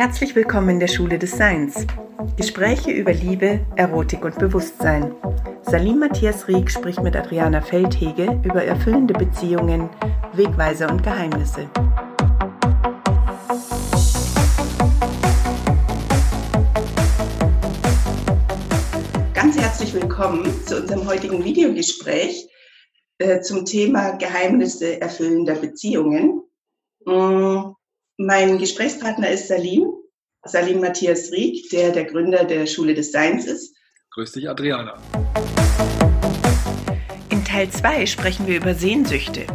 Herzlich willkommen in der Schule des Seins. Gespräche über Liebe, Erotik und Bewusstsein. Salim Matthias Rieck spricht mit Adriana Feldhege über erfüllende Beziehungen, Wegweiser und Geheimnisse. Ganz herzlich willkommen zu unserem heutigen Videogespräch äh, zum Thema Geheimnisse erfüllender Beziehungen. Mein Gesprächspartner ist Salim, Salim Matthias Rieck, der der Gründer der Schule des Seins ist. Grüß dich, Adriana. In Teil 2 sprechen wir über Sehnsüchte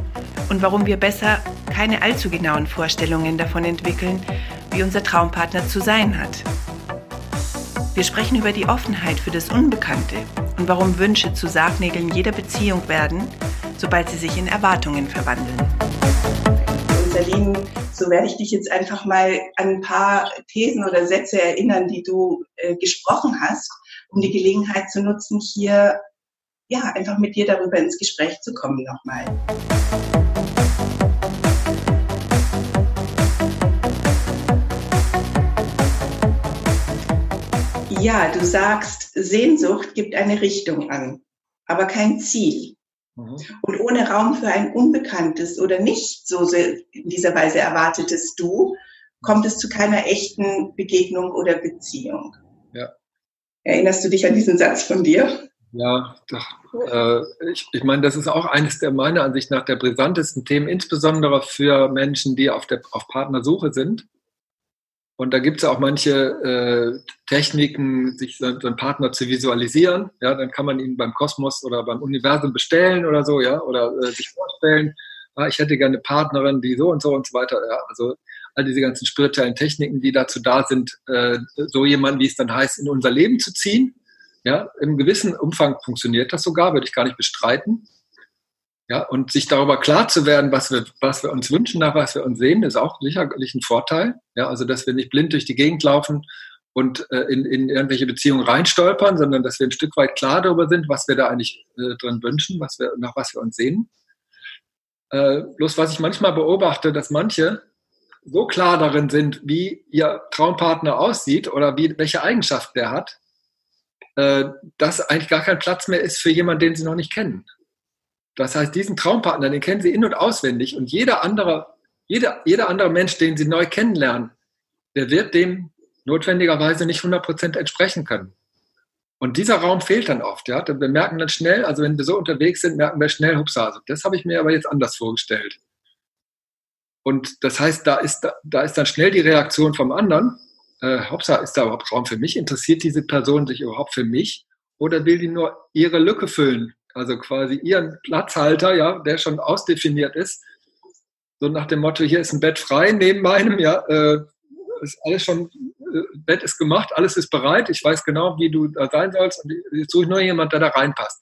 und warum wir besser keine allzu genauen Vorstellungen davon entwickeln, wie unser Traumpartner zu sein hat. Wir sprechen über die Offenheit für das Unbekannte und warum Wünsche zu Sargnägeln jeder Beziehung werden, sobald sie sich in Erwartungen verwandeln. Salim, so werde ich dich jetzt einfach mal an ein paar Thesen oder Sätze erinnern, die du äh, gesprochen hast, um die Gelegenheit zu nutzen, hier ja einfach mit dir darüber ins Gespräch zu kommen nochmal. Ja, du sagst, Sehnsucht gibt eine Richtung an, aber kein Ziel. Mhm. Und ohne Raum für ein unbekanntes oder nicht so in dieser Weise erwartetes Du, kommt es zu keiner echten Begegnung oder Beziehung. Ja. Erinnerst du dich an diesen Satz von dir? Ja, doch, äh, ich, ich meine, das ist auch eines der meiner Ansicht nach der brisantesten Themen, insbesondere für Menschen, die auf, der, auf Partnersuche sind. Und da gibt es auch manche äh, Techniken, sich so, so einen Partner zu visualisieren. Ja, dann kann man ihn beim Kosmos oder beim Universum bestellen oder so, ja, oder äh, sich vorstellen, ah, ich hätte gerne eine Partnerin, die so und so und so weiter. Ja, also all diese ganzen spirituellen Techniken, die dazu da sind, äh, so jemanden, wie es dann heißt, in unser Leben zu ziehen. Ja, im gewissen Umfang funktioniert das sogar, würde ich gar nicht bestreiten. Ja, und sich darüber klar zu werden, was wir, was wir uns wünschen, nach was wir uns sehen, ist auch sicherlich ein Vorteil. Ja, also, dass wir nicht blind durch die Gegend laufen und äh, in, in irgendwelche Beziehungen reinstolpern, sondern dass wir ein Stück weit klar darüber sind, was wir da eigentlich äh, drin wünschen, was wir, nach was wir uns sehen. Äh, bloß was ich manchmal beobachte, dass manche so klar darin sind, wie ihr Traumpartner aussieht oder wie, welche Eigenschaft der hat, äh, dass eigentlich gar kein Platz mehr ist für jemanden, den sie noch nicht kennen. Das heißt, diesen Traumpartner, den kennen Sie in- und auswendig und jeder andere, jeder, jeder andere Mensch, den Sie neu kennenlernen, der wird dem notwendigerweise nicht 100% entsprechen können. Und dieser Raum fehlt dann oft. Ja? Wir merken dann schnell, also wenn wir so unterwegs sind, merken wir schnell, hupsa, also das habe ich mir aber jetzt anders vorgestellt. Und das heißt, da ist, da ist dann schnell die Reaktion vom anderen, äh, hupsa, ist da überhaupt Raum für mich? Interessiert diese Person sich überhaupt für mich? Oder will die nur ihre Lücke füllen? Also quasi ihren Platzhalter, ja, der schon ausdefiniert ist. So nach dem Motto, hier ist ein Bett frei neben meinem, ja, äh, ist alles schon, äh, Bett ist gemacht, alles ist bereit, ich weiß genau, wie du da sein sollst und jetzt suche ich nur jemand, der da reinpasst.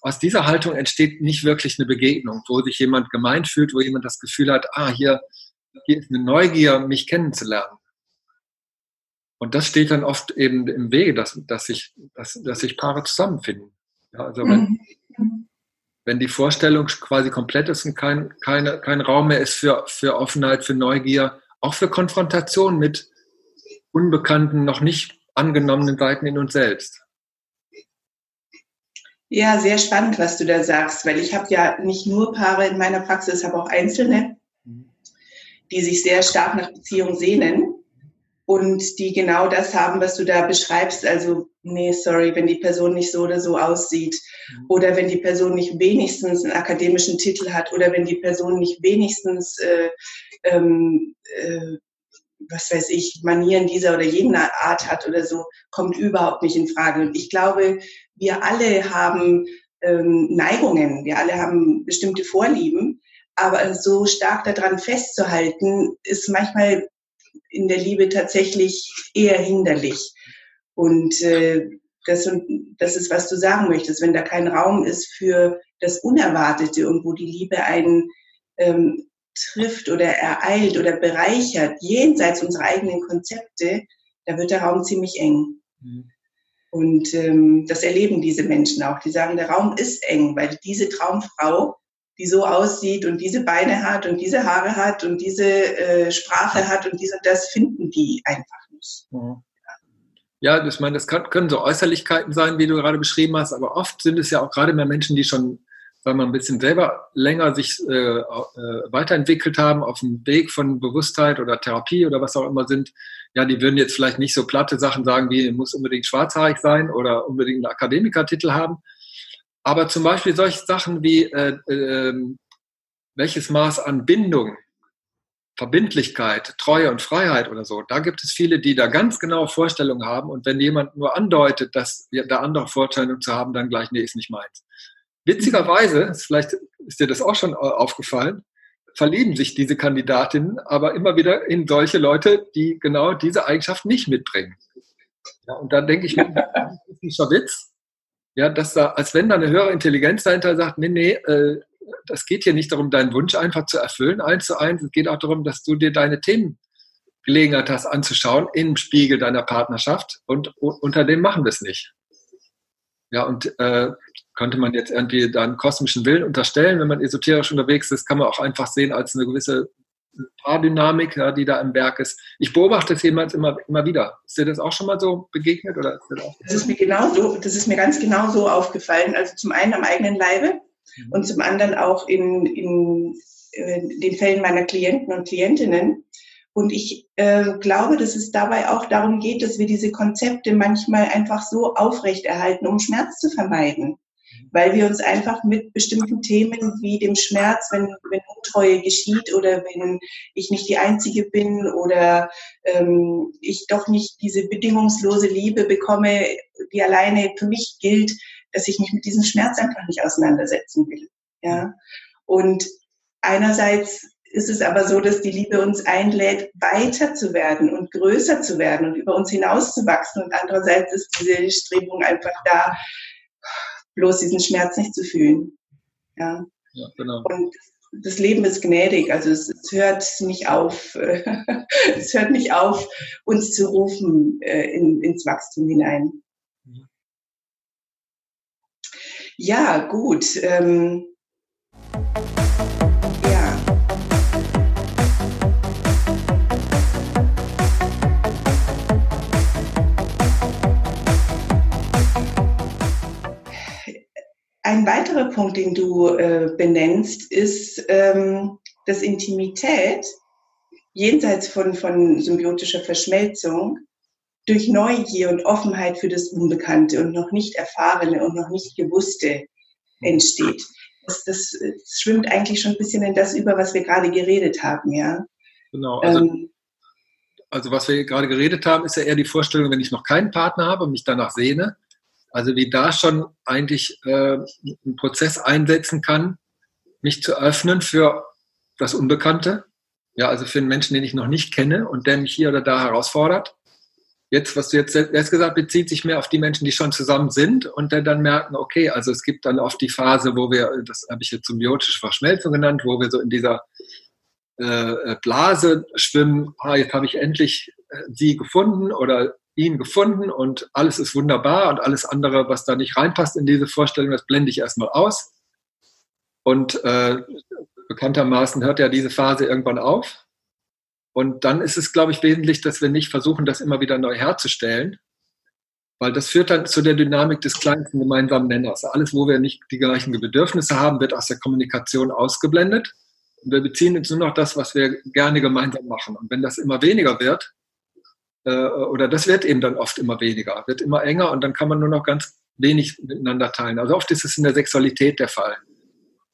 Aus dieser Haltung entsteht nicht wirklich eine Begegnung, wo sich jemand gemeint fühlt, wo jemand das Gefühl hat, ah, hier, hier ist eine Neugier, mich kennenzulernen. Und das steht dann oft eben im Wege, dass, dass, sich, dass, dass sich Paare zusammenfinden. Ja, also wenn, mhm wenn die Vorstellung quasi komplett ist und kein, keine, kein Raum mehr ist für, für Offenheit, für Neugier, auch für Konfrontation mit unbekannten, noch nicht angenommenen Seiten in uns selbst. Ja, sehr spannend, was du da sagst, weil ich habe ja nicht nur Paare in meiner Praxis, habe auch Einzelne, die sich sehr stark nach Beziehung sehnen und die genau das haben, was du da beschreibst. Also, nee, sorry, wenn die Person nicht so oder so aussieht mhm. oder wenn die Person nicht wenigstens einen akademischen Titel hat oder wenn die Person nicht wenigstens, äh, ähm, äh, was weiß ich, Manieren dieser oder jener Art hat oder so, kommt überhaupt nicht in Frage. Und ich glaube, wir alle haben ähm, Neigungen, wir alle haben bestimmte Vorlieben, aber so stark daran festzuhalten, ist manchmal in der Liebe tatsächlich eher hinderlich. Und äh, das, das ist, was du sagen möchtest, wenn da kein Raum ist für das Unerwartete und wo die Liebe einen ähm, trifft oder ereilt oder bereichert, jenseits unserer eigenen Konzepte, da wird der Raum ziemlich eng. Mhm. Und ähm, das erleben diese Menschen auch. Die sagen, der Raum ist eng, weil diese Traumfrau, die so aussieht und diese Beine hat und diese Haare hat und diese äh, Sprache hat und dies und das finden die einfach nicht. Mhm. Ja, ich meine, das kann, können so Äußerlichkeiten sein, wie du gerade beschrieben hast, aber oft sind es ja auch gerade mehr Menschen, die schon, weil man ein bisschen selber länger sich äh, äh, weiterentwickelt haben auf dem Weg von Bewusstheit oder Therapie oder was auch immer sind, ja, die würden jetzt vielleicht nicht so platte Sachen sagen, wie muss unbedingt schwarzhaarig sein oder unbedingt einen Akademikertitel haben. Aber zum Beispiel solche Sachen wie äh, äh, welches Maß an Bindung Verbindlichkeit, Treue und Freiheit oder so, da gibt es viele, die da ganz genaue Vorstellungen haben und wenn jemand nur andeutet, dass wir da andere Vorstellungen zu haben, dann gleich, nee, ist nicht meins. Witzigerweise, vielleicht ist dir das auch schon aufgefallen, verlieben sich diese Kandidatinnen aber immer wieder in solche Leute, die genau diese Eigenschaft nicht mitbringen. Ja, und dann denke ich mir, das ist ein Witz, ja, dass da, als wenn da eine höhere Intelligenz dahinter sagt, nee, nee, äh, das geht hier nicht darum, deinen Wunsch einfach zu erfüllen, eins zu eins. Es geht auch darum, dass du dir deine Themen Gelegenheit hast anzuschauen im Spiegel deiner Partnerschaft und unter dem machen wir es nicht. Ja, und äh, könnte man jetzt irgendwie da einen kosmischen Willen unterstellen, wenn man esoterisch unterwegs ist, kann man auch einfach sehen als eine gewisse Paardynamik, ja, die da im Werk ist. Ich beobachte es jemals immer, immer wieder. Ist dir das auch schon mal so begegnet? Oder ist das, das ist mir genauso, das ist mir ganz genau so aufgefallen. Also zum einen am eigenen Leibe, Mhm. und zum anderen auch in, in, in äh, den Fällen meiner Klienten und Klientinnen. Und ich äh, glaube, dass es dabei auch darum geht, dass wir diese Konzepte manchmal einfach so aufrechterhalten, um Schmerz zu vermeiden. Mhm. Weil wir uns einfach mit bestimmten Themen wie dem Schmerz, wenn, wenn Untreue geschieht oder wenn ich nicht die Einzige bin oder ähm, ich doch nicht diese bedingungslose Liebe bekomme, die alleine für mich gilt, dass ich mich mit diesem Schmerz einfach nicht auseinandersetzen will. Ja. Und einerseits ist es aber so, dass die Liebe uns einlädt, weiter zu werden und größer zu werden und über uns hinauszuwachsen. Und andererseits ist diese Strebung einfach da, bloß diesen Schmerz nicht zu fühlen. Ja. ja genau. Und das Leben ist gnädig, also es, es hört nicht auf, es hört nicht auf, uns zu rufen äh, in, ins Wachstum hinein. Ja, gut. Ähm, Ein weiterer Punkt, den du äh, benennst, ist, ähm, dass Intimität jenseits von, von symbiotischer Verschmelzung durch Neugier und Offenheit für das Unbekannte und noch nicht Erfahrene und noch nicht Gewusste entsteht. Das, das, das schwimmt eigentlich schon ein bisschen in das über, was wir gerade geredet haben, ja. Genau. Also, ähm, also was wir gerade geredet haben, ist ja eher die Vorstellung, wenn ich noch keinen Partner habe und mich danach sehne, also wie da schon eigentlich äh, ein Prozess einsetzen kann, mich zu öffnen für das Unbekannte. Ja, also für einen Menschen, den ich noch nicht kenne und der mich hier oder da herausfordert jetzt, was du jetzt erst gesagt bezieht sich mehr auf die Menschen, die schon zusammen sind und dann, dann merken, okay, also es gibt dann oft die Phase, wo wir, das habe ich jetzt symbiotische Verschmelzung genannt, wo wir so in dieser äh, Blase schwimmen, ah, jetzt habe ich endlich äh, sie gefunden oder ihn gefunden und alles ist wunderbar und alles andere, was da nicht reinpasst in diese Vorstellung, das blende ich erstmal aus. Und äh, bekanntermaßen hört ja diese Phase irgendwann auf. Und dann ist es, glaube ich, wesentlich, dass wir nicht versuchen, das immer wieder neu herzustellen, weil das führt dann zu der Dynamik des kleinsten gemeinsamen Nenners. Alles, wo wir nicht die gleichen Bedürfnisse haben, wird aus der Kommunikation ausgeblendet. Und wir beziehen uns nur noch das, was wir gerne gemeinsam machen. Und wenn das immer weniger wird, äh, oder das wird eben dann oft immer weniger, wird immer enger und dann kann man nur noch ganz wenig miteinander teilen. Also oft ist es in der Sexualität der Fall.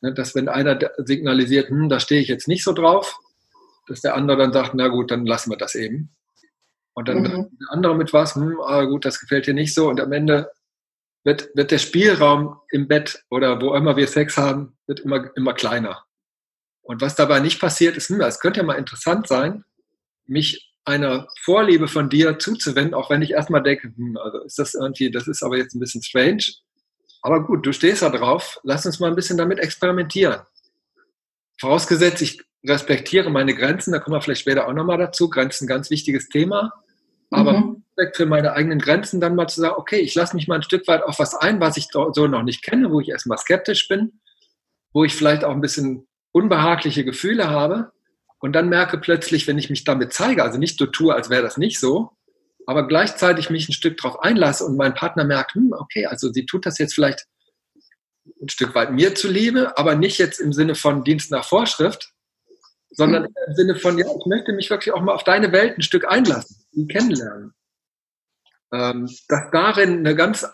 Ne, dass wenn einer signalisiert, hm, da stehe ich jetzt nicht so drauf, dass der andere dann sagt, na gut, dann lassen wir das eben. Und dann mhm. der andere mit was, hm, ah gut, das gefällt dir nicht so. Und am Ende wird, wird der Spielraum im Bett oder wo immer wir Sex haben, wird immer, immer kleiner. Und was dabei nicht passiert ist, hm, es könnte ja mal interessant sein, mich einer Vorliebe von dir zuzuwenden, auch wenn ich erstmal denke, hm, also ist das irgendwie, das ist aber jetzt ein bisschen strange. Aber gut, du stehst da drauf, lass uns mal ein bisschen damit experimentieren. Vorausgesetzt, ich respektiere meine Grenzen, da kommen wir vielleicht später auch nochmal dazu. Grenzen, ganz wichtiges Thema. Aber mhm. für meine eigenen Grenzen dann mal zu sagen, okay, ich lasse mich mal ein Stück weit auf was ein, was ich so noch nicht kenne, wo ich erstmal skeptisch bin. wo ich vielleicht auch ein bisschen unbehagliche Gefühle habe und dann merke plötzlich, wenn ich mich damit zeige, also nicht so tue, als wäre das nicht so, aber gleichzeitig mich ein Stück darauf einlasse und mein Partner merkt, hm, okay, also sie tut das jetzt vielleicht ein Stück weit mir zuliebe, aber nicht jetzt im Sinne von Dienst nach Vorschrift, sondern im Sinne von, ja, ich möchte mich wirklich auch mal auf deine Welt ein Stück einlassen, ihn kennenlernen. Ähm, dass darin eine ganz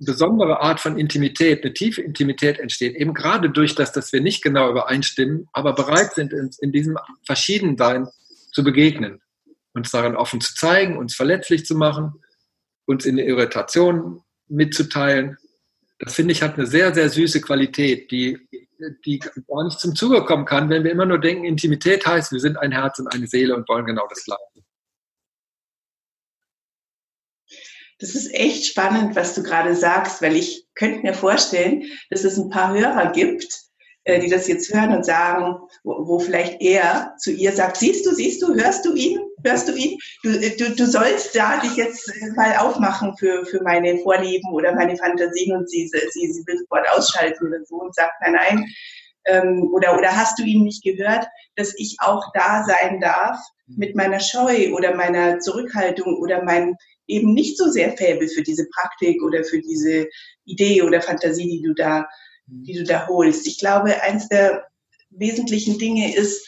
besondere Art von Intimität, eine tiefe Intimität entsteht, eben gerade durch das, dass wir nicht genau übereinstimmen, aber bereit sind, in, in diesem Verschiedensein zu begegnen, uns darin offen zu zeigen, uns verletzlich zu machen, uns in Irritation mitzuteilen. Das finde ich hat eine sehr, sehr süße Qualität, die, die gar nicht zum Zuge kommen kann, wenn wir immer nur denken, Intimität heißt, wir sind ein Herz und eine Seele und wollen genau das Gleiche. Das ist echt spannend, was du gerade sagst, weil ich könnte mir vorstellen, dass es ein paar Hörer gibt, äh, die das jetzt hören und sagen, wo, vielleicht er zu ihr sagt, siehst du, siehst du, hörst du ihn, hörst du ihn? Du, äh, du, du sollst da dich jetzt mal aufmachen für, für meine Vorlieben oder meine Fantasien und sie, sie, sie will sofort ausschalten oder so und sagt, nein, nein, ähm, oder, oder hast du ihn nicht gehört, dass ich auch da sein darf mit meiner Scheu oder meiner Zurückhaltung oder mein eben nicht so sehr Fäbel für diese Praktik oder für diese Idee oder Fantasie, die du da, die du da holst. Ich glaube, eins der wesentlichen Dinge ist,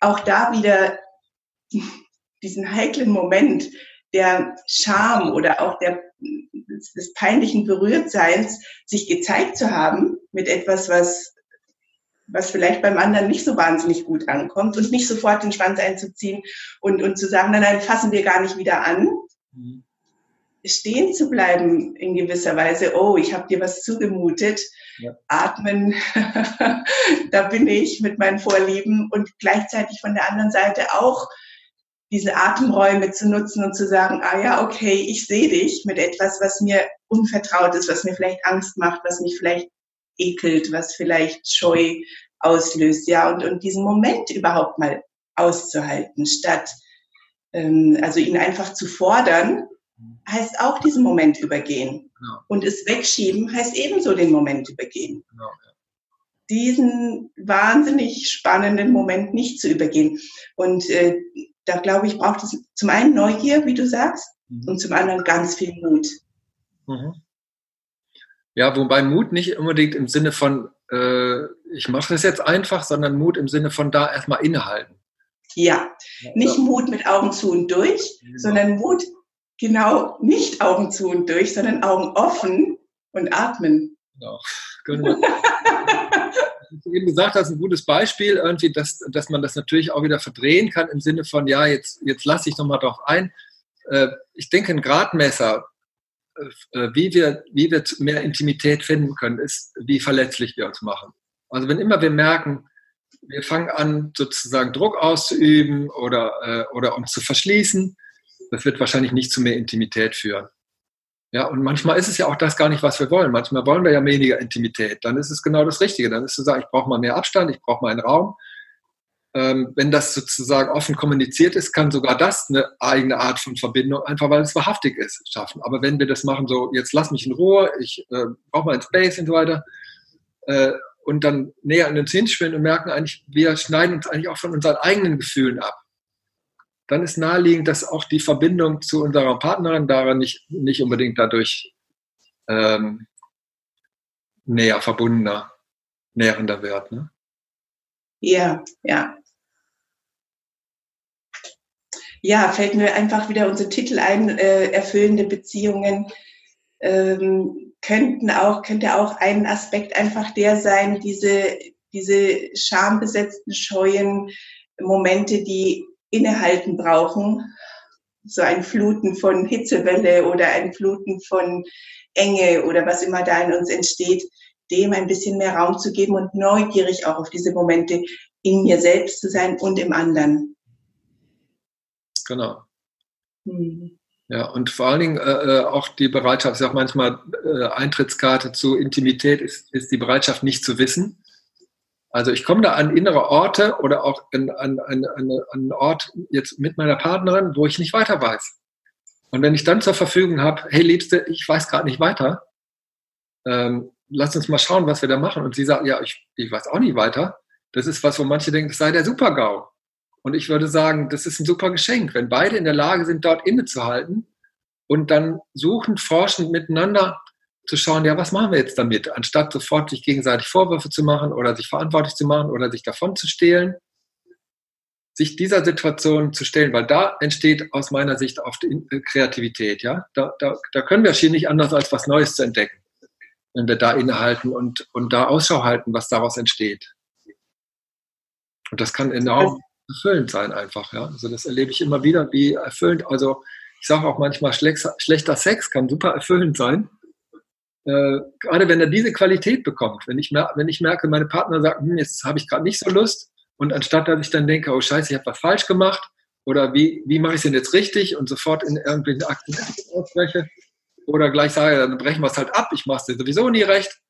auch da wieder diesen heiklen Moment der Scham oder auch der, des peinlichen Berührtseins, sich gezeigt zu haben mit etwas, was, was vielleicht beim anderen nicht so wahnsinnig gut ankommt und nicht sofort den Schwanz einzuziehen und, und zu sagen, nein, nein, fassen wir gar nicht wieder an, Mhm. Stehen zu bleiben in gewisser Weise. Oh, ich habe dir was zugemutet. Ja. Atmen, da bin ich mit meinen Vorlieben und gleichzeitig von der anderen Seite auch diese Atemräume zu nutzen und zu sagen, ah ja, okay, ich sehe dich mit etwas, was mir unvertraut ist, was mir vielleicht Angst macht, was mich vielleicht ekelt, was vielleicht Scheu auslöst, ja, und, und diesen Moment überhaupt mal auszuhalten, statt also ihn einfach zu fordern, heißt auch diesen Moment übergehen. Genau. Und es wegschieben heißt ebenso den Moment übergehen. Genau, ja. Diesen wahnsinnig spannenden Moment nicht zu übergehen. Und äh, da glaube ich, braucht es zum einen Neugier, wie du sagst, mhm. und zum anderen ganz viel Mut. Mhm. Ja, wobei Mut nicht unbedingt im Sinne von, äh, ich mache das jetzt einfach, sondern Mut im Sinne von da erstmal innehalten. Ja, nicht Mut mit Augen zu und durch, genau. sondern Mut genau nicht Augen zu und durch, sondern Augen offen und atmen. Genau. genau. du eben gesagt hast, ein gutes Beispiel, irgendwie, dass, dass man das natürlich auch wieder verdrehen kann im Sinne von, ja, jetzt, jetzt lasse ich nochmal drauf ein. Äh, ich denke, ein Gradmesser, äh, wie, wir, wie wir mehr Intimität finden können, ist, wie verletzlich wir uns machen. Also wenn immer wir merken, wir fangen an, sozusagen Druck auszuüben oder, äh, oder uns zu verschließen. Das wird wahrscheinlich nicht zu mehr Intimität führen. Ja, und manchmal ist es ja auch das gar nicht, was wir wollen. Manchmal wollen wir ja weniger Intimität. Dann ist es genau das Richtige. Dann ist zu sagen, ich brauche mal mehr Abstand, ich brauche mal einen Raum. Ähm, wenn das sozusagen offen kommuniziert ist, kann sogar das eine eigene Art von Verbindung, einfach weil es wahrhaftig ist, schaffen. Aber wenn wir das machen, so, jetzt lass mich in Ruhe, ich äh, brauche mal ein Space und so weiter, äh, und dann näher an uns hinschwimmen und merken eigentlich, wir schneiden uns eigentlich auch von unseren eigenen Gefühlen ab. Dann ist naheliegend, dass auch die Verbindung zu unserer Partnerin daran nicht, nicht unbedingt dadurch ähm, näher verbundener, nährender wird. Ne? Ja, ja. Ja, fällt mir einfach wieder unser Titel ein, äh, erfüllende Beziehungen. Ähm, könnten auch, könnte auch ein Aspekt einfach der sein, diese, diese schambesetzten, scheuen Momente, die innehalten brauchen. So ein Fluten von Hitzewelle oder ein Fluten von Enge oder was immer da in uns entsteht, dem ein bisschen mehr Raum zu geben und neugierig auch auf diese Momente in mir selbst zu sein und im anderen. Genau. Hm. Ja, und vor allen Dingen äh, äh auch die Bereitschaft, ich sage manchmal, äh, Eintrittskarte zu Intimität ist, ist die Bereitschaft, nicht zu wissen. Also ich komme da an innere Orte oder auch an, an, an, an einen Ort jetzt mit meiner Partnerin, wo ich nicht weiter weiß. Und wenn ich dann zur Verfügung habe, hey Liebste, ich weiß gerade nicht weiter, ähm, lass uns mal schauen, was wir da machen. Und sie sagt, ja, ich, ich weiß auch nicht weiter. Das ist was, wo manche denken, das sei der Super-GAU. Und ich würde sagen, das ist ein super Geschenk, wenn beide in der Lage sind, dort innezuhalten und dann suchend, forschend miteinander zu schauen, ja, was machen wir jetzt damit, anstatt sofort sich gegenseitig Vorwürfe zu machen oder sich verantwortlich zu machen oder sich davon zu stehlen, sich dieser Situation zu stellen, weil da entsteht aus meiner Sicht oft äh, Kreativität, ja. Da, da, da können wir schier nicht anders als was Neues zu entdecken, wenn wir da innehalten und, und da Ausschau halten, was daraus entsteht. Und das kann enorm erfüllend sein einfach, ja. Also das erlebe ich immer wieder, wie erfüllend, also ich sage auch manchmal, schlechter Sex kann super erfüllend sein, äh, gerade wenn er diese Qualität bekommt, wenn ich, wenn ich merke, meine Partner sagen, hm, jetzt habe ich gerade nicht so Lust und anstatt dass ich dann denke, oh scheiße, ich habe was falsch gemacht oder wie, wie mache ich es denn jetzt richtig und sofort in irgendwelchen Akten ausspreche oder gleich sage, dann brechen wir es halt ab, ich mache es dir sowieso nie recht,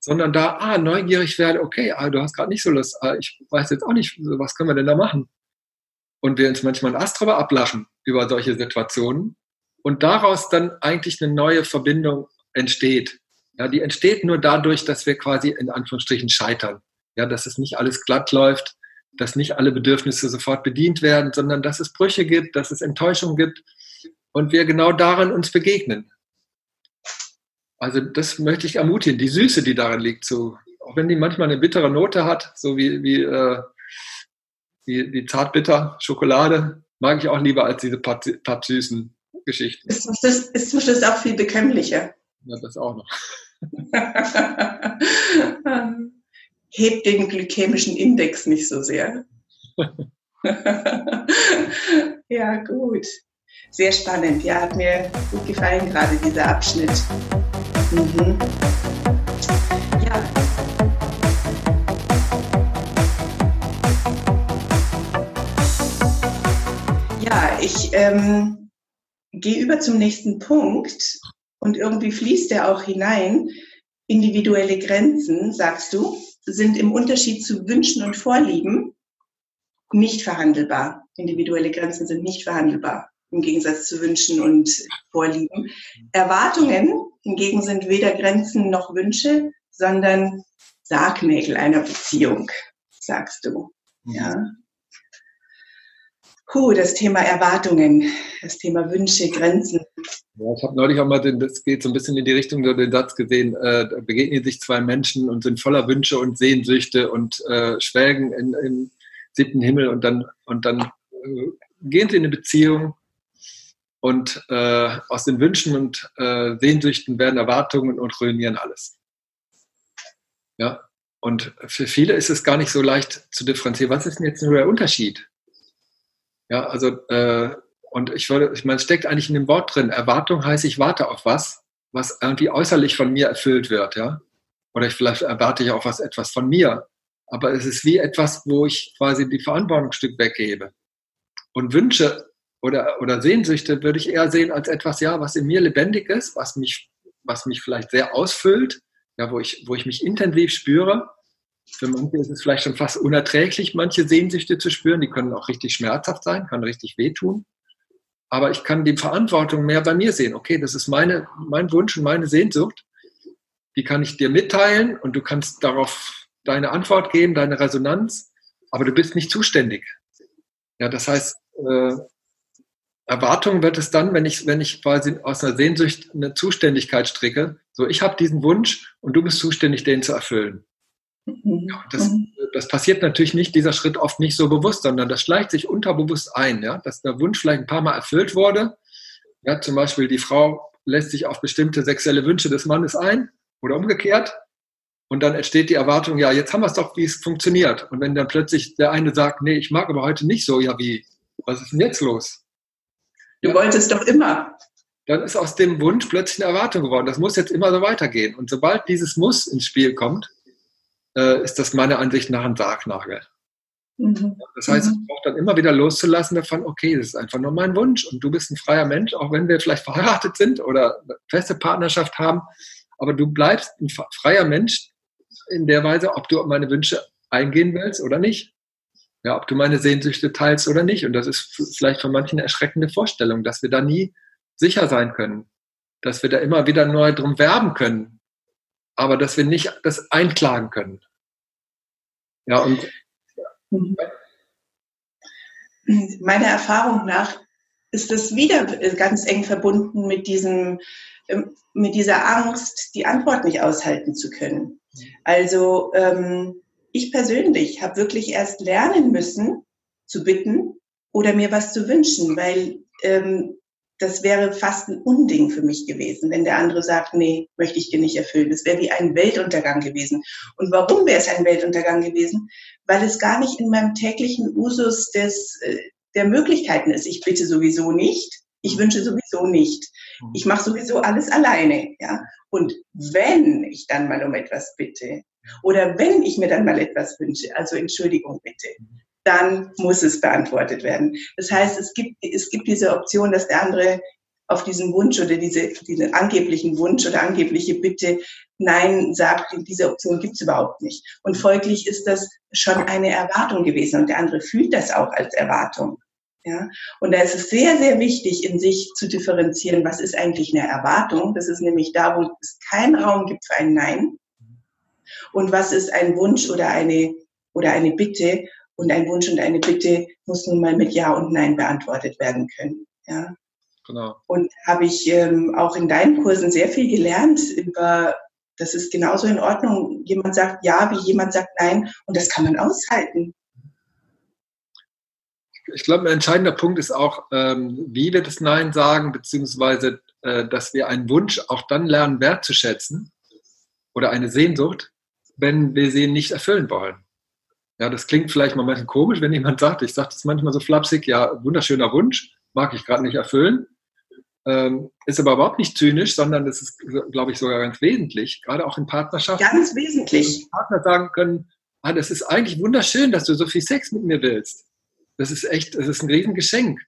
sondern da, ah, neugierig werde, okay, ah, du hast gerade nicht so Lust, ah, ich weiß jetzt auch nicht, was können wir denn da machen? Und wir uns manchmal ein Ast drüber ablachen über solche Situationen und daraus dann eigentlich eine neue Verbindung entsteht. Ja, die entsteht nur dadurch, dass wir quasi in Anführungsstrichen scheitern. Ja, dass es nicht alles glatt läuft, dass nicht alle Bedürfnisse sofort bedient werden, sondern dass es Brüche gibt, dass es Enttäuschung gibt und wir genau daran uns begegnen. Also das möchte ich ermutigen, die Süße, die darin liegt, so, auch wenn die manchmal eine bittere Note hat, so wie, wie, äh, wie, wie zartbitter Schokolade, mag ich auch lieber als diese paar, paar süßen Geschichten. Ist zum, Schluss, ist zum Schluss auch viel bekömmlicher. Ja, das auch noch. Hebt den glykämischen Index nicht so sehr. ja, gut. Sehr spannend. Ja, hat mir gut gefallen, gerade dieser Abschnitt. Mhm. Ja. Ich ähm, gehe über zum nächsten Punkt und irgendwie fließt er auch hinein. Individuelle Grenzen, sagst du, sind im Unterschied zu Wünschen und Vorlieben nicht verhandelbar. Individuelle Grenzen sind nicht verhandelbar im Gegensatz zu Wünschen und Vorlieben. Erwartungen hingegen sind weder Grenzen noch Wünsche, sondern Sargnägel einer Beziehung, sagst du. Ja. Puh, das Thema Erwartungen, das Thema Wünsche, Grenzen. Ja, ich habe neulich auch mal, den, das geht so ein bisschen in die Richtung, den Satz gesehen, äh, da begegnen sich zwei Menschen und sind voller Wünsche und Sehnsüchte und äh, schwelgen im siebten Himmel und dann, und dann äh, gehen sie in eine Beziehung und äh, aus den Wünschen und äh, Sehnsüchten werden Erwartungen und ruinieren alles. Ja, und für viele ist es gar nicht so leicht zu differenzieren. Was ist denn jetzt nur der Unterschied? Ja, also, äh, und ich würde, ich meine, es steckt eigentlich in dem Wort drin. Erwartung heißt, ich warte auf was, was irgendwie äußerlich von mir erfüllt wird, ja. Oder ich, vielleicht erwarte ich auch was, etwas von mir. Aber es ist wie etwas, wo ich quasi die Verantwortung ein Stück weggebe. Und Wünsche oder, oder Sehnsüchte würde ich eher sehen als etwas, ja, was in mir lebendig ist, was mich, was mich vielleicht sehr ausfüllt, ja, wo ich, wo ich mich intensiv spüre für manche ist es vielleicht schon fast unerträglich, manche Sehnsüchte zu spüren. Die können auch richtig schmerzhaft sein, können richtig wehtun. Aber ich kann die Verantwortung mehr bei mir sehen. Okay, das ist meine, mein Wunsch und meine Sehnsucht. Die kann ich dir mitteilen und du kannst darauf deine Antwort geben, deine Resonanz. Aber du bist nicht zuständig. Ja, das heißt, äh, Erwartung wird es dann, wenn ich, wenn ich quasi aus einer Sehnsucht eine Zuständigkeit stricke. So, ich habe diesen Wunsch und du bist zuständig, den zu erfüllen. Mhm. Ja, das, das, passiert natürlich nicht, dieser Schritt oft nicht so bewusst, sondern das schleicht sich unterbewusst ein, ja, dass der Wunsch vielleicht ein paar Mal erfüllt wurde. Ja, zum Beispiel die Frau lässt sich auf bestimmte sexuelle Wünsche des Mannes ein oder umgekehrt. Und dann entsteht die Erwartung, ja, jetzt haben wir es doch, wie es funktioniert. Und wenn dann plötzlich der eine sagt, nee, ich mag aber heute nicht so, ja, wie? Was ist denn jetzt los? Du wolltest doch immer. Dann ist aus dem Wunsch plötzlich eine Erwartung geworden. Das muss jetzt immer so weitergehen. Und sobald dieses Muss ins Spiel kommt, äh, ist das meiner Ansicht nach ein Sargnagel. Mhm. Das heißt, mhm. ich brauche dann immer wieder loszulassen davon, okay, das ist einfach nur mein Wunsch und du bist ein freier Mensch, auch wenn wir vielleicht verheiratet sind oder eine feste Partnerschaft haben, aber du bleibst ein freier Mensch in der Weise, ob du meine Wünsche eingehen willst oder nicht. Ja, ob du meine Sehnsüchte teilst oder nicht. Und das ist vielleicht für manchen eine erschreckende Vorstellung, dass wir da nie sicher sein können, dass wir da immer wieder neu drum werben können, aber dass wir nicht das einklagen können. Ja, und mhm. meiner Erfahrung nach ist das wieder ganz eng verbunden mit diesem, ähm, mit dieser Angst, die Antwort nicht aushalten zu können. Also ähm, ich persönlich habe wirklich erst lernen müssen, zu bitten oder mir was zu wünschen, weil ähm, das wäre fast ein Unding für mich gewesen, wenn der andere sagt, nee, möchte ich dir nicht erfüllen. Das wäre wie ein Weltuntergang gewesen. Und warum wäre es ein Weltuntergang gewesen? Weil es gar nicht in meinem täglichen Usus des, äh, der Möglichkeiten ist. Ich bitte sowieso nicht. Ich wünsche sowieso nicht. Mhm. Ich mache sowieso alles alleine. Ja? Und wenn ich dann mal um etwas bitte oder wenn ich mir dann mal etwas wünsche, also Entschuldigung bitte, dann muss es beantwortet werden. Das heißt, es gibt, es gibt diese Option, dass der andere auf diesen Wunsch oder diese, diesen angeblichen Wunsch oder angebliche Bitte Nein sagt, diese Option gibt es überhaupt nicht. Und folglich ist das schon eine Erwartung gewesen und der andere fühlt das auch als Erwartung. Ja? Und da ist es sehr, sehr wichtig, in sich zu differenzieren, was ist eigentlich eine Erwartung. Das ist nämlich da, wo es keinen Raum gibt für ein Nein. Und was ist ein Wunsch oder eine, oder eine Bitte, und ein Wunsch und eine Bitte muss nun mal mit Ja und Nein beantwortet werden können. Ja. Genau. Und habe ich ähm, auch in deinen Kursen sehr viel gelernt über, das ist genauso in Ordnung. Jemand sagt Ja, wie jemand sagt Nein und das kann man aushalten. Ich glaube, ein entscheidender Punkt ist auch, ähm, wie wir das Nein sagen, beziehungsweise, äh, dass wir einen Wunsch auch dann lernen wertzuschätzen oder eine Sehnsucht, wenn wir sie nicht erfüllen wollen. Ja, das klingt vielleicht mal ein bisschen komisch, wenn jemand sagt, ich sage das manchmal so flapsig, ja, wunderschöner Wunsch, mag ich gerade nicht erfüllen. Ähm, ist aber überhaupt nicht zynisch, sondern das ist, glaube ich, sogar ganz wesentlich, gerade auch in Partnerschaften. Ganz wesentlich. Partner sagen können, ah, das ist eigentlich wunderschön, dass du so viel Sex mit mir willst. Das ist echt, das ist ein Riesengeschenk.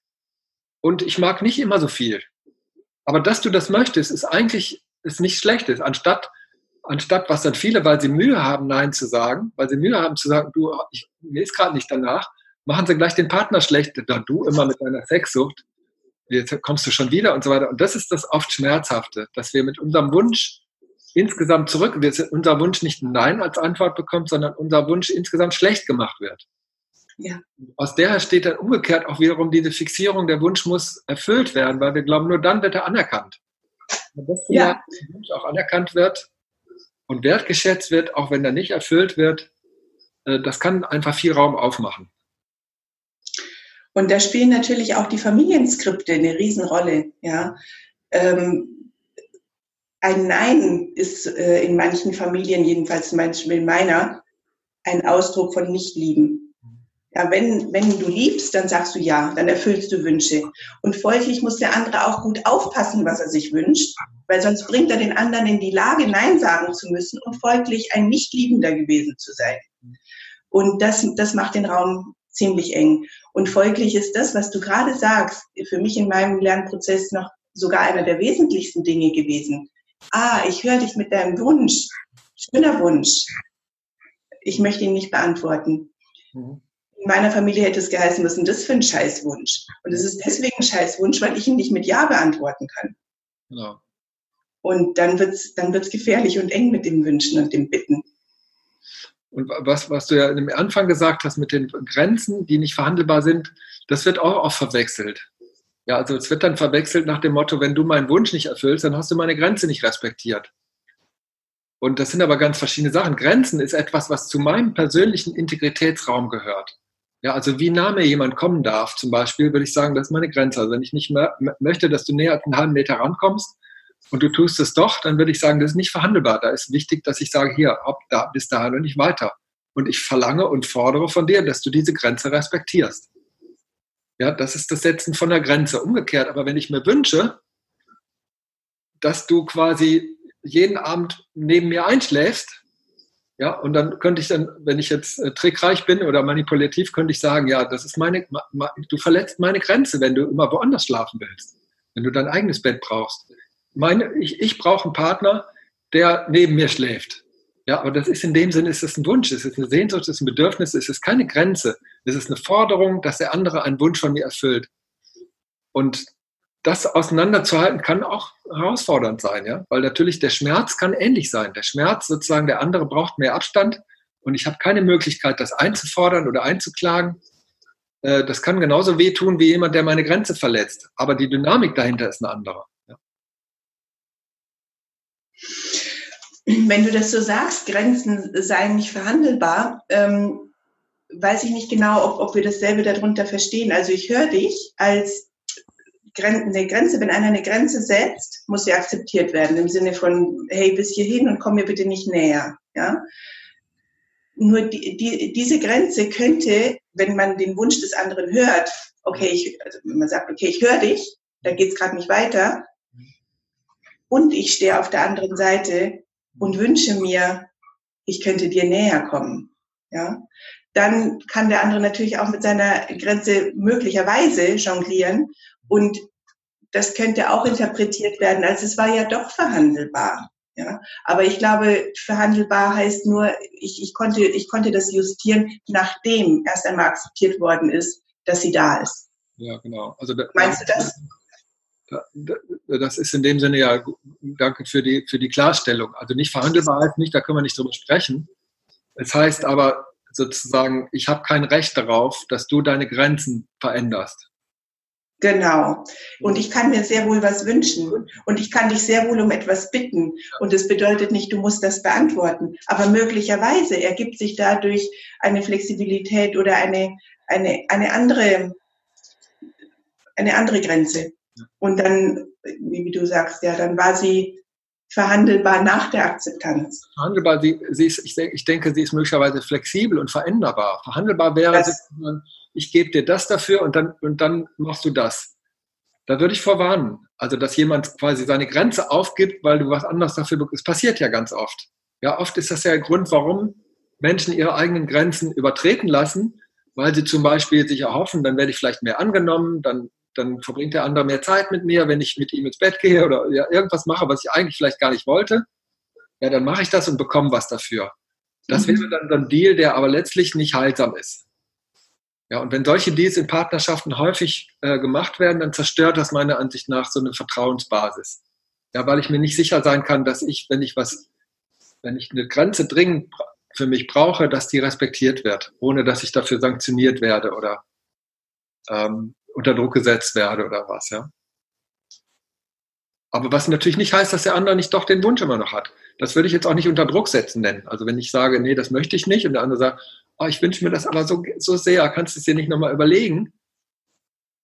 Und ich mag nicht immer so viel. Aber dass du das möchtest, ist eigentlich ist nichts Schlechtes. Anstatt anstatt was dann viele, weil sie Mühe haben, Nein zu sagen, weil sie Mühe haben zu sagen, du, ich, mir ist gerade nicht danach, machen sie gleich den Partner schlecht, da du immer mit deiner Sexsucht, jetzt kommst du schon wieder und so weiter. Und das ist das oft Schmerzhafte, dass wir mit unserem Wunsch insgesamt zurück, unser Wunsch nicht Nein als Antwort bekommt, sondern unser Wunsch insgesamt schlecht gemacht wird. Ja. Aus der steht dann umgekehrt auch wiederum diese Fixierung, der Wunsch muss erfüllt werden, weil wir glauben, nur dann wird er anerkannt. Wenn das ja. Wunsch auch anerkannt wird, und wertgeschätzt wird, auch wenn er nicht erfüllt wird, äh, das kann einfach viel Raum aufmachen. Und da spielen natürlich auch die Familienskripte eine Riesenrolle. Ja. Ähm, ein Nein ist äh, in manchen Familien, jedenfalls zum Beispiel in meiner, ein Ausdruck von Nichtlieben. Ja, wenn, wenn du liebst, dann sagst du ja, dann erfüllst du Wünsche. Und folglich muss der andere auch gut aufpassen, was er sich wünscht, weil sonst bringt er den anderen in die Lage, Nein sagen zu müssen und folglich ein Nichtliebender gewesen zu sein. Und das, das macht den Raum ziemlich eng. Und folglich ist das, was du gerade sagst, für mich in meinem Lernprozess noch sogar einer der wesentlichsten Dinge gewesen. Ah, ich höre dich mit deinem Wunsch. Schöner Wunsch. Ich möchte ihn nicht beantworten. Mhm in meiner Familie hätte es geheißen, denn das für ein Scheißwunsch? Und es ist deswegen ein Scheißwunsch, weil ich ihn nicht mit Ja beantworten kann. Genau. Und dann wird es dann wird's gefährlich und eng mit dem Wünschen und dem Bitten. Und was, was du ja am Anfang gesagt hast mit den Grenzen, die nicht verhandelbar sind, das wird auch oft verwechselt. Ja, also es wird dann verwechselt nach dem Motto, wenn du meinen Wunsch nicht erfüllst, dann hast du meine Grenze nicht respektiert. Und das sind aber ganz verschiedene Sachen. Grenzen ist etwas, was zu meinem persönlichen Integritätsraum gehört. Ja, also wie nah mir jemand kommen darf, zum Beispiel, würde ich sagen, das ist meine Grenze. Also wenn ich nicht mehr möchte, dass du näher als einen halben Meter rankommst und du tust es doch, dann würde ich sagen, das ist nicht verhandelbar. Da ist wichtig, dass ich sage, hier, ab da, bis dahin und nicht weiter. Und ich verlange und fordere von dir, dass du diese Grenze respektierst. Ja, das ist das Setzen von der Grenze. Umgekehrt, aber wenn ich mir wünsche, dass du quasi jeden Abend neben mir einschläfst, ja, und dann könnte ich dann, wenn ich jetzt äh, trickreich bin oder manipulativ, könnte ich sagen, ja, das ist meine, du verletzt meine Grenze, wenn du immer woanders schlafen willst, wenn du dein eigenes Bett brauchst. Meine, ich, ich brauche einen Partner, der neben mir schläft. Ja, aber das ist in dem Sinne, ist es ein Wunsch, es ist eine Sehnsucht, es ist ein Bedürfnis, es ist keine Grenze. Es ist eine Forderung, dass der andere einen Wunsch von mir erfüllt. Und das auseinanderzuhalten kann auch herausfordernd sein, ja, weil natürlich der Schmerz kann ähnlich sein. Der Schmerz sozusagen, der andere braucht mehr Abstand und ich habe keine Möglichkeit, das einzufordern oder einzuklagen. Äh, das kann genauso wehtun wie jemand, der meine Grenze verletzt. Aber die Dynamik dahinter ist eine andere. Ja. Wenn du das so sagst, Grenzen seien nicht verhandelbar, ähm, weiß ich nicht genau, ob, ob wir dasselbe darunter verstehen. Also ich höre dich als eine Grenze, wenn einer eine Grenze setzt, muss sie akzeptiert werden im Sinne von, hey, bis hierhin und komm mir bitte nicht näher. Ja? Nur die, die, diese Grenze könnte, wenn man den Wunsch des anderen hört, okay, ich, also wenn man sagt, okay, ich höre dich, da geht's gerade nicht weiter, und ich stehe auf der anderen Seite und wünsche mir, ich könnte dir näher kommen. Ja, dann kann der andere natürlich auch mit seiner Grenze möglicherweise jonglieren und das könnte auch interpretiert werden, als es war ja doch verhandelbar. Ja, aber ich glaube, verhandelbar heißt nur, ich, ich, konnte, ich konnte das justieren, nachdem erst einmal akzeptiert worden ist, dass sie da ist. Ja, genau. Also da, Meinst du das? Das ist in dem Sinne ja, danke für die, für die Klarstellung. Also nicht verhandelbar heißt nicht, da können wir nicht drüber sprechen. Es heißt aber sozusagen, ich habe kein Recht darauf, dass du deine Grenzen veränderst. Genau. Und ich kann mir sehr wohl was wünschen. Und ich kann dich sehr wohl um etwas bitten. Und das bedeutet nicht, du musst das beantworten. Aber möglicherweise ergibt sich dadurch eine Flexibilität oder eine, eine, eine andere, eine andere Grenze. Und dann, wie du sagst, ja, dann war sie verhandelbar nach der Akzeptanz. Verhandelbar, sie, sie ist, ich, denke, ich denke, sie ist möglicherweise flexibel und veränderbar. Verhandelbar wäre, das, ich gebe dir das dafür und dann, und dann machst du das. Da würde ich vorwarnen. Also, dass jemand quasi seine Grenze aufgibt, weil du was anderes dafür bekommst. Es passiert ja ganz oft. Ja, oft ist das ja der Grund, warum Menschen ihre eigenen Grenzen übertreten lassen, weil sie zum Beispiel sich erhoffen, dann werde ich vielleicht mehr angenommen, dann, dann verbringt der andere mehr Zeit mit mir, wenn ich mit ihm ins Bett gehe oder ja, irgendwas mache, was ich eigentlich vielleicht gar nicht wollte. Ja, dann mache ich das und bekomme was dafür. Das mhm. wäre dann so ein Deal, der aber letztlich nicht heilsam ist. Ja, und wenn solche Deals in Partnerschaften häufig äh, gemacht werden, dann zerstört das meiner Ansicht nach so eine Vertrauensbasis. Ja, weil ich mir nicht sicher sein kann, dass ich, wenn ich was, wenn ich eine Grenze dringend für mich brauche, dass die respektiert wird, ohne dass ich dafür sanktioniert werde oder ähm, unter Druck gesetzt werde oder was, ja. Aber was natürlich nicht heißt, dass der andere nicht doch den Wunsch immer noch hat. Das würde ich jetzt auch nicht unter Druck setzen nennen. Also wenn ich sage, nee, das möchte ich nicht und der andere sagt, oh, ich wünsche mir das aber so, so sehr, kannst du es dir nicht nochmal überlegen?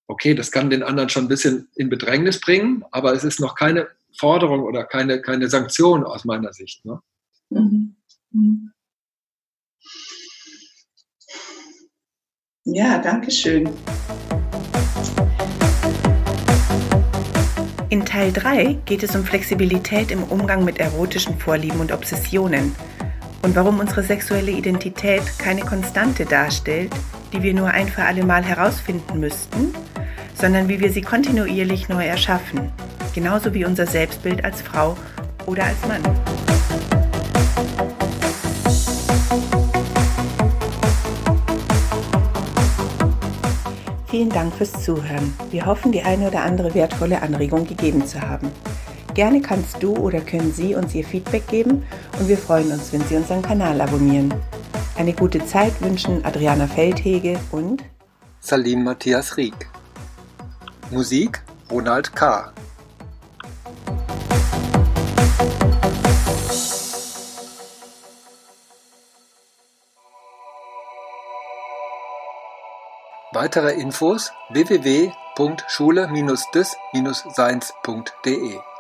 Okay, das kann den anderen schon ein bisschen in Bedrängnis bringen, aber es ist noch keine Forderung oder keine, keine Sanktion aus meiner Sicht. Ne? Mhm. Mhm. Ja, danke schön. In Teil 3 geht es um Flexibilität im Umgang mit erotischen Vorlieben und Obsessionen und warum unsere sexuelle Identität keine Konstante darstellt, die wir nur ein für alle Mal herausfinden müssten, sondern wie wir sie kontinuierlich neu erschaffen, genauso wie unser Selbstbild als Frau oder als Mann. Vielen Dank fürs Zuhören. Wir hoffen, die eine oder andere wertvolle Anregung gegeben zu haben. Gerne kannst du oder können Sie uns Ihr Feedback geben und wir freuen uns, wenn Sie unseren Kanal abonnieren. Eine gute Zeit wünschen Adriana Feldhege und Salim Matthias Rieck. Musik Ronald K. Weitere Infos www.schule-des-seins.de